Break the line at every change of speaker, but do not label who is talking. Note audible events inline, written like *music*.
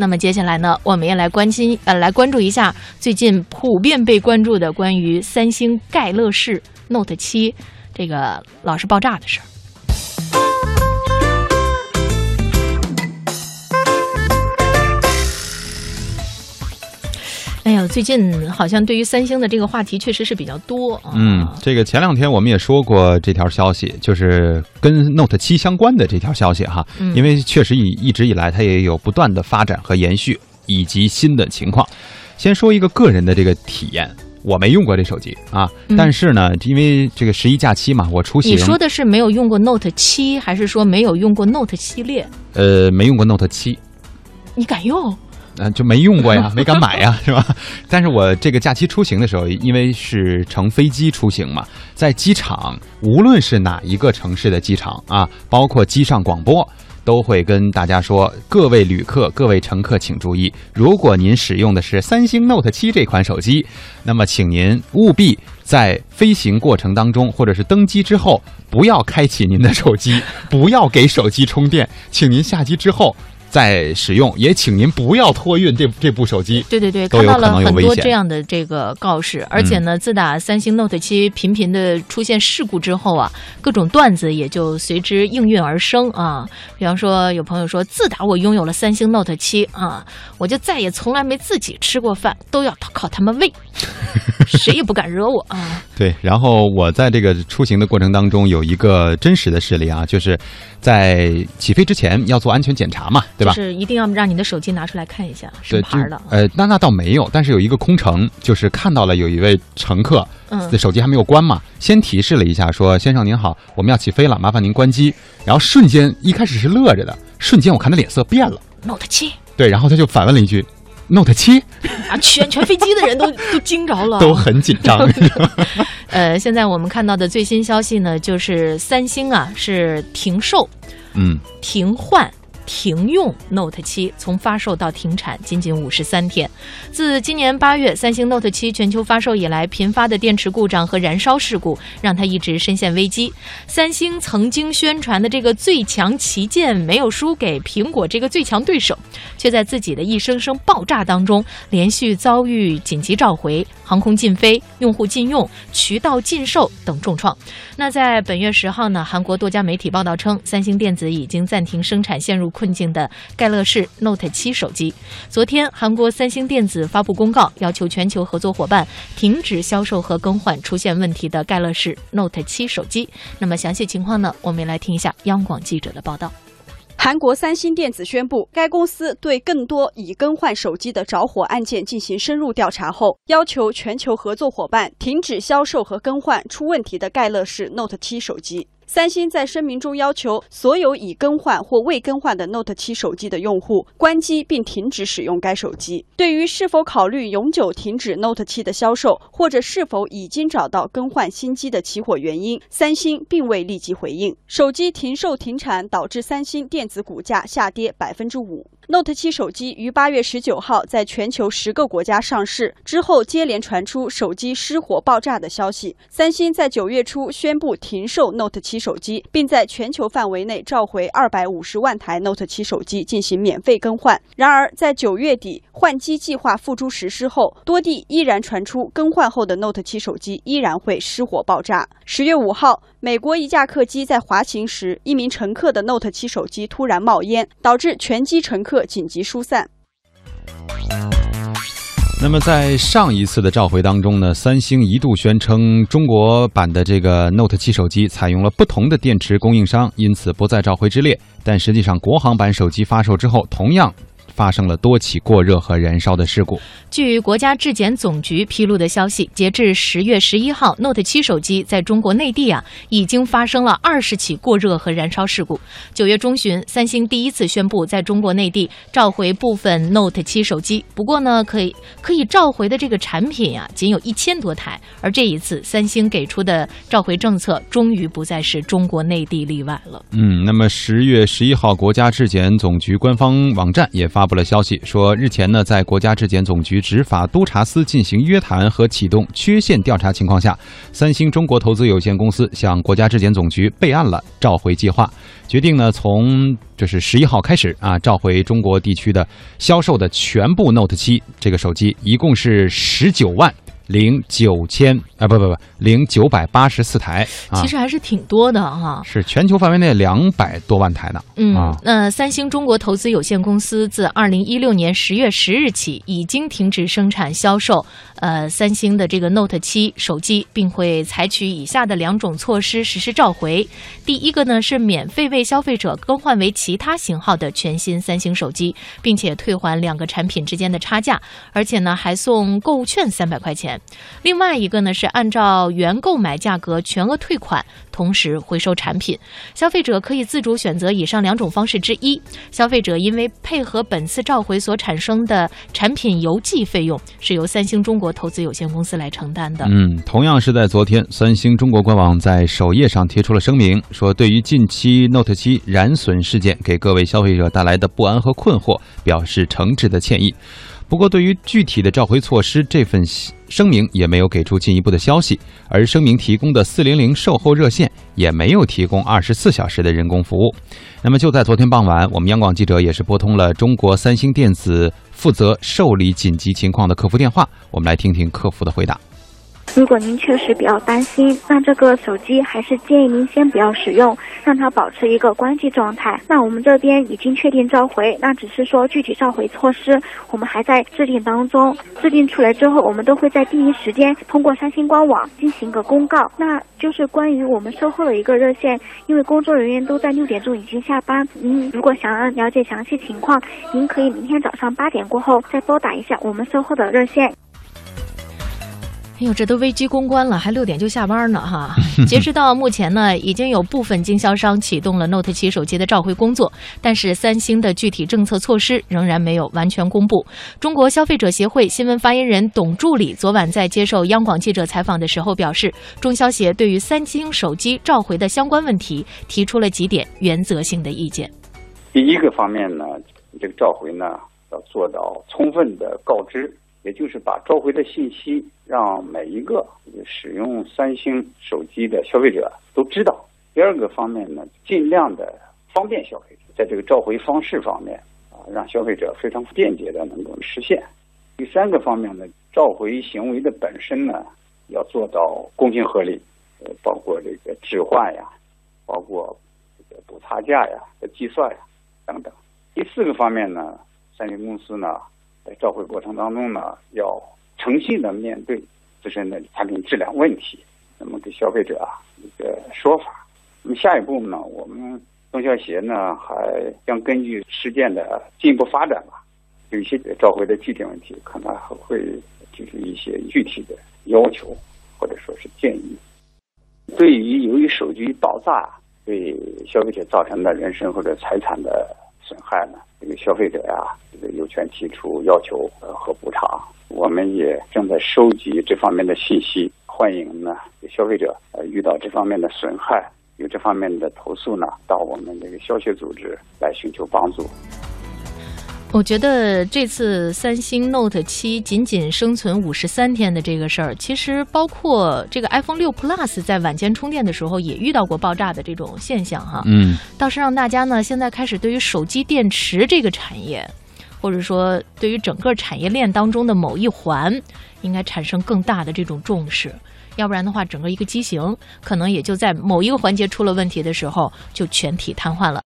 那么接下来呢，我们也来关心呃，来关注一下最近普遍被关注的关于三星盖乐世 Note 七这个老是爆炸的事儿。哎呀，最近好像对于三星的这个话题确实是比较多啊。
嗯，这个前两天我们也说过这条消息，就是跟 Note 七相关的这条消息哈。
嗯
因为确实以一直以来它也有不断的发展和延续，以及新的情况。先说一个个人的这个体验，我没用过这手机啊，
嗯
但是呢，因为这个十一假期嘛，我出行
你说的是没有用过 Note 七，还是说没有用过 Note 系列？
呃没用过 Note 七。
你敢用？
啊，就没用过呀，没敢买呀，是吧？但是我这个假期出行的时候，因为是乘飞机出行嘛，在机场，无论是哪一个城市的机场啊，包括机上广播，都会跟大家说：各位旅客、各位乘客请注意，如果您使用的是三星 Note 七这款手机，那么请您务必在飞行过程当中，或者是登机之后，不要开启您的手机，不要给手机充电，请您下机之后。再使用，也请您不要托运这这部手机。
对对对，看到了很多这样的这个告示，而且呢，自打三星 Note 七频频的出现事故之后啊，各种段子也就随之应运而生啊。比方说，有朋友说，自打我拥有了三星 Note 七啊，我就再也从来没自己吃过饭，都要靠他们喂，*laughs* 谁也不敢惹我啊。*laughs*
对，然后我在这个出行的过程当中有一个真实的事例啊，就是在起飞之前要做安全检查嘛，对吧？
就是一定要让你的手机拿出来看一下，什，么牌的。
呃，那那倒没有，但是有一个空乘，就是看到了有一位乘客，
嗯
手机还没有关嘛，先提示了一下说：“先生您好，我们要起飞了，麻烦您关机。”然后瞬间一开始是乐着的，瞬间我看他脸色变了
，Note 七
对，然后他就反问了一句：“Note 七
啊，全全飞机的人都 *laughs* 都惊着了，*laughs*
都很紧张。
呃，现在我们看到的最新消息呢，就是三星啊是停售、”
嗯，
停换。停用 Note 七，从发售到停产仅仅五十三天。自今年八月三星 Note 七全球发售以来，频发的电池故障和燃烧事故让它一直深陷危机。三星曾经宣传的这个最强旗舰没有输给苹果这个最强对手，却在自己的一声声爆炸当中，连续遭遇紧急召回、航空禁飞、用户禁用、渠道禁售等重创。那在本月十号呢，韩国多家媒体报道称，三星电子已经暂停生产陷入困境的盖乐世 Note 七手机。昨天，韩国三星电子发布公告，要求全球合作伙伴停止销售和更换出现问题的盖乐世 Note 七手机。那么详细情况呢，我们来听一下央广记者的报道。
韩国三星电子宣布，该公司对更多已更换手机的着火案件进行深入调查后，要求全球合作伙伴停止销售和更换出问题的盖乐世 Note 7手机。三星在声明中要求所有已更换或未更换的 Note 7手机的用户关机并停止使用该手机。对于是否考虑永久停止 Note 7的销售，或者是否已经找到更换新机的起火原因，三星并未立即回应。手机停售停产导致三星电子股价下跌百分之五。Note 7手机于八月十九号在全球十个国家上市之后，接连传出手机失火爆炸的消息。三星在九月初宣布停售 Note 7手机，并在全球范围内召回二百五十万台 Note 7手机进行免费更换。然而，在九月底换机计划付诸实施后，多地依然传出更换后的 Note 7手机依然会失火爆炸。十月五号，美国一架客机在滑行时，一名乘客的 Note 7手机突然冒烟，导致全机乘客紧急疏散。
那么在上一次的召回当中呢，三星一度宣称中国版的这个 Note 7手机采用了不同的电池供应商，因此不在召回之列。但实际上，国行版手机发售之后，同样发生了多起过热和燃烧的事故。
据国家质检总局披露的消息，截至十月十一号，Note 7手机在中国内地啊已经发生了二十起过热和燃烧事故。九月中旬，三星第一次宣布在中国内地召回部分 Note 7手机，不过呢，可以可以召回的这个产品啊、仅有一千多台。而这一次，三星给出的召回政策终于不再是中国内地例外了。
嗯，那么十月十一号，国家质检总局官方网站也发发。布了消息，说日前呢，在国家质检总局执法督察司进行约谈和启动缺陷调查情况下，三星中国投资有限公司向国家质检总局备案了召回计划，决定呢从这是十一号开始啊，召回中国地区的销售的全部 Note 七这个手机，一共是十九万。零九千啊，不不不，零九百八十四台，
其实还是挺多的哈。
是全球范围内两百多万台呢。
嗯，那三星中国投资有限公司自二零一六年十月十日起已经停止生产销售呃三星的这个 Note 七手机，并会采取以下的两种措施实施召回。第一个呢是免费为消费者更换为其他型号的全新三星手机，并且退还两个产品之间的差价，而且呢还送购物券三百块钱。另外一个呢是按照原购买价格全额退款，同时回收产品。消费者可以自主选择以上两种方式之一。消费者因为配合本次召回所产生的产品邮寄费用，是由三星中国投资有限公司来承担的。
嗯，同样是在昨天，三星中国官网在首页上贴出了声明，说对于近期 Note 7燃损事件给各位消费者带来的不安和困惑，表示诚挚的歉意。不过，对于具体的召回措施，这份声明也没有给出进一步的消息。而声明提供的四零零售后热线也没有提供二十四小时的人工服务。那么，就在昨天傍晚，我们央广记者也是拨通了中国三星电子负责受理紧急情况的客服电话，我们来听听客服的回答。
如果您确实比较担心，那这个手机还是建议您先不要使用，让它保持一个关机状态。那我们这边已经确定召回，那只是说具体召回措施我们还在制定当中。制定出来之后，我们都会在第一时间通过三星官网进行一个公告。那就是关于我们售后的一个热线，因为工作人员都在六点钟已经下班。您如果想要了解详细情况，您可以明天早上八点过后再拨打一下我们售后的热线。
哎呦，这都危机公关了，还六点就下班呢哈！*laughs* 截止到目前呢，已经有部分经销商启动了 Note 7手机的召回工作，但是三星的具体政策措施仍然没有完全公布。中国消费者协会新闻发言人董助理昨晚在接受央广记者采访的时候表示，中消协对于三星手机召回的相关问题提出了几点原则性的意见。
第一个方面呢，这个召回呢要做到充分的告知。也就是把召回的信息让每一个使用三星手机的消费者都知道。第二个方面呢，尽量的方便消费者，在这个召回方式方面啊，让消费者非常便捷的能够实现。第三个方面呢，召回行为的本身呢，要做到公平合理，呃，包括这个置换呀，包括这个补差价呀的计算呀等等。第四个方面呢，三星公司呢。在召回过程当中呢，要诚信的面对自身的产品质量问题，那么给消费者啊一个说法。那么下一步呢，我们中消协呢还将根据事件的进一步发展吧，有一些召回的具体问题，可能还会提出一些具体的要求或者说是建议。对于由于手机爆炸对消费者造成的人身或者财产的损害呢，这个消费者呀。这个有权提出要求和补偿，我们也正在收集这方面的信息，欢迎呢消费者呃遇到这方面的损害，有这方面的投诉呢，到我们这个消协组织来寻求帮助。
我觉得这次三星 Note 七仅仅生存五十三天的这个事儿，其实包括这个 iPhone 六 Plus 在晚间充电的时候也遇到过爆炸的这种现象哈。
嗯，
倒是让大家呢现在开始对于手机电池这个产业。或者说，对于整个产业链当中的某一环，应该产生更大的这种重视，要不然的话，整个一个机型可能也就在某一个环节出了问题的时候，就全体瘫痪了。